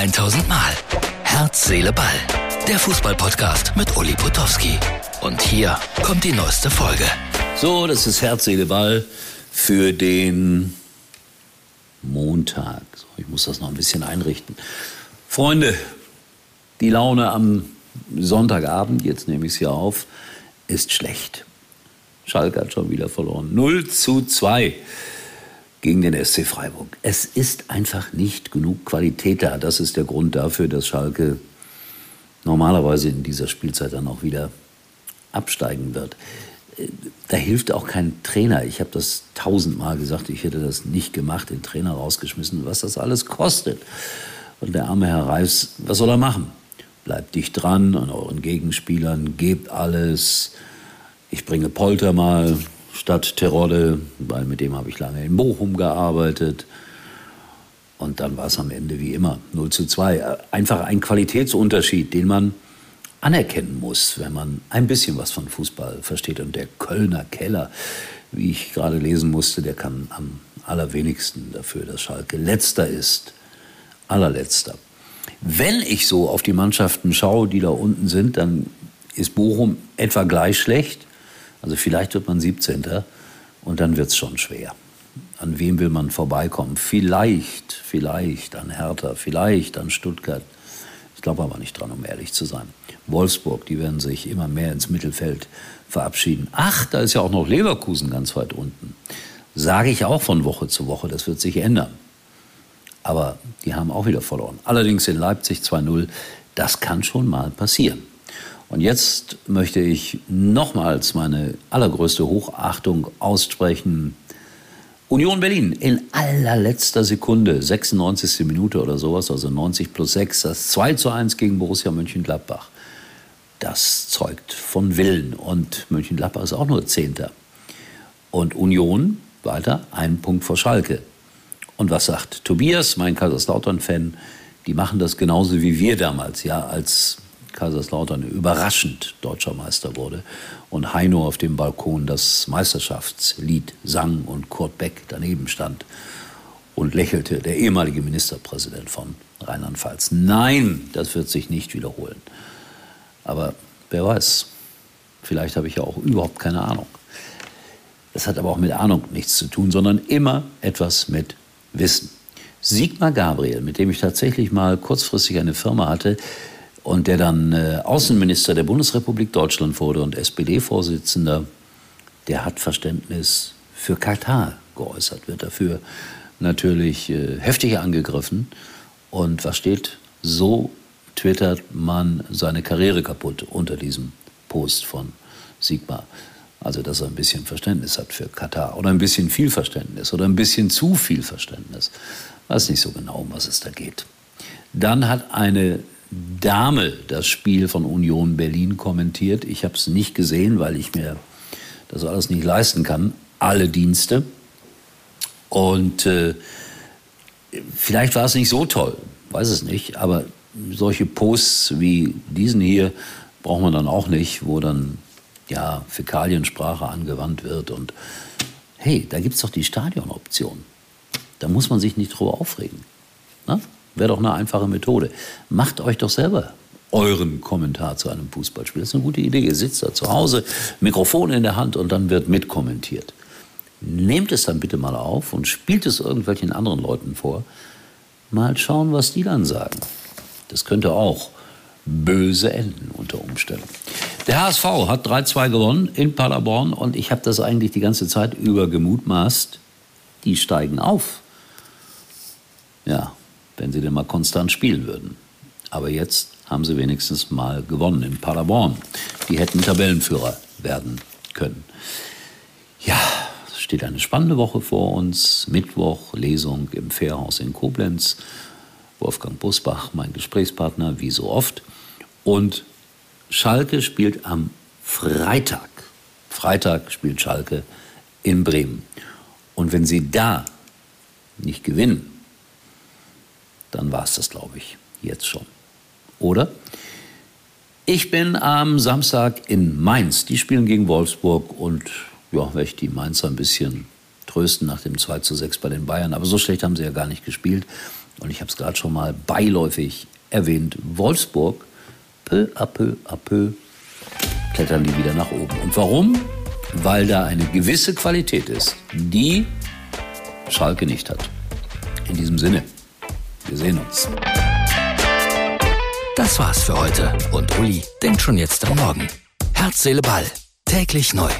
1000 Mal. Herz, Seele, Ball. Der Fußballpodcast mit Uli Potowski. Und hier kommt die neueste Folge. So, das ist Herz, Seele, Ball für den Montag. So, ich muss das noch ein bisschen einrichten. Freunde, die Laune am Sonntagabend, jetzt nehme ich es hier auf, ist schlecht. Schalke hat schon wieder verloren. 0 zu 2 gegen den SC Freiburg. Es ist einfach nicht genug Qualität da. Das ist der Grund dafür, dass Schalke normalerweise in dieser Spielzeit dann auch wieder absteigen wird. Da hilft auch kein Trainer. Ich habe das tausendmal gesagt, ich hätte das nicht gemacht, den Trainer rausgeschmissen, was das alles kostet. Und der arme Herr Reis, was soll er machen? Bleibt dicht dran an euren Gegenspielern, gebt alles. Ich bringe Polter mal, statt Terodde, weil mit dem habe ich lange in Bochum gearbeitet. Und dann war es am Ende wie immer 0 zu 2. Einfach ein Qualitätsunterschied, den man anerkennen muss, wenn man ein bisschen was von Fußball versteht. Und der Kölner Keller, wie ich gerade lesen musste, der kann am allerwenigsten dafür, dass Schalke letzter ist. Allerletzter. Wenn ich so auf die Mannschaften schaue, die da unten sind, dann ist Bochum etwa gleich schlecht. Also vielleicht wird man 17. und dann wird es schon schwer. An wem will man vorbeikommen? Vielleicht, vielleicht an Hertha, vielleicht an Stuttgart. Ich glaube aber nicht dran, um ehrlich zu sein. Wolfsburg, die werden sich immer mehr ins Mittelfeld verabschieden. Ach, da ist ja auch noch Leverkusen ganz weit unten. Sage ich auch von Woche zu Woche, das wird sich ändern. Aber die haben auch wieder verloren. Allerdings in Leipzig 2-0, das kann schon mal passieren. Und jetzt möchte ich nochmals meine allergrößte Hochachtung aussprechen. Union Berlin in allerletzter Sekunde, 96. Minute oder sowas, also 90 plus 6, das 2 zu 1 gegen Borussia Mönchengladbach. Das zeugt von Willen. Und Mönchengladbach ist auch nur Zehnter. Und Union weiter, einen Punkt vor Schalke. Und was sagt Tobias, mein Kaiserslautern-Fan? Die machen das genauso wie wir damals, ja, als Kaiserslautern überraschend deutscher Meister wurde und Heino auf dem Balkon das Meisterschaftslied sang und Kurt Beck daneben stand und lächelte, der ehemalige Ministerpräsident von Rheinland-Pfalz. Nein, das wird sich nicht wiederholen. Aber wer weiß, vielleicht habe ich ja auch überhaupt keine Ahnung. Das hat aber auch mit Ahnung nichts zu tun, sondern immer etwas mit Wissen. Sigmar Gabriel, mit dem ich tatsächlich mal kurzfristig eine Firma hatte, und der dann äh, Außenminister der Bundesrepublik Deutschland wurde und SPD-Vorsitzender, der hat Verständnis für Katar geäußert, wird dafür natürlich äh, heftig angegriffen. Und was steht? So twittert man seine Karriere kaputt unter diesem Post von Sigmar. Also, dass er ein bisschen Verständnis hat für Katar oder ein bisschen viel Verständnis oder ein bisschen zu viel Verständnis. Weiß nicht so genau, um was es da geht. Dann hat eine Dame das Spiel von Union Berlin kommentiert. Ich habe es nicht gesehen, weil ich mir das alles nicht leisten kann. Alle Dienste. Und äh, vielleicht war es nicht so toll, weiß es nicht. Aber solche Posts wie diesen hier braucht man dann auch nicht, wo dann ja Fäkaliensprache angewandt wird. Und hey, da gibt es doch die Stadionoption. Da muss man sich nicht drüber aufregen. Na? Wäre doch eine einfache Methode. Macht euch doch selber euren Kommentar zu einem Fußballspiel. Das ist eine gute Idee. Ihr sitzt da zu Hause, Mikrofon in der Hand und dann wird mitkommentiert. Nehmt es dann bitte mal auf und spielt es irgendwelchen anderen Leuten vor. Mal schauen, was die dann sagen. Das könnte auch böse enden unter Umständen. Der HSV hat 3-2 gewonnen in Paderborn und ich habe das eigentlich die ganze Zeit über gemutmaßt. Die steigen auf. Ja, wenn sie denn mal konstant spielen würden. Aber jetzt haben sie wenigstens mal gewonnen in Paderborn. Die hätten Tabellenführer werden können. Ja, es steht eine spannende Woche vor uns. Mittwoch Lesung im Fährhaus in Koblenz. Wolfgang Busbach, mein Gesprächspartner, wie so oft. Und Schalke spielt am Freitag. Freitag spielt Schalke in Bremen. Und wenn sie da nicht gewinnen, dann war es das, glaube ich, jetzt schon. Oder? Ich bin am Samstag in Mainz. Die spielen gegen Wolfsburg und ja, werde ich die Mainzer ein bisschen trösten nach dem 2 zu 6 bei den Bayern. Aber so schlecht haben sie ja gar nicht gespielt. Und ich habe es gerade schon mal beiläufig erwähnt, Wolfsburg, peu à peu à peu, klettern die wieder nach oben. Und warum? Weil da eine gewisse Qualität ist, die Schalke nicht hat. In diesem Sinne, wir sehen uns. Das war's für heute und Uli denkt schon jetzt am Morgen. Herz, Seele, Ball. Täglich neu.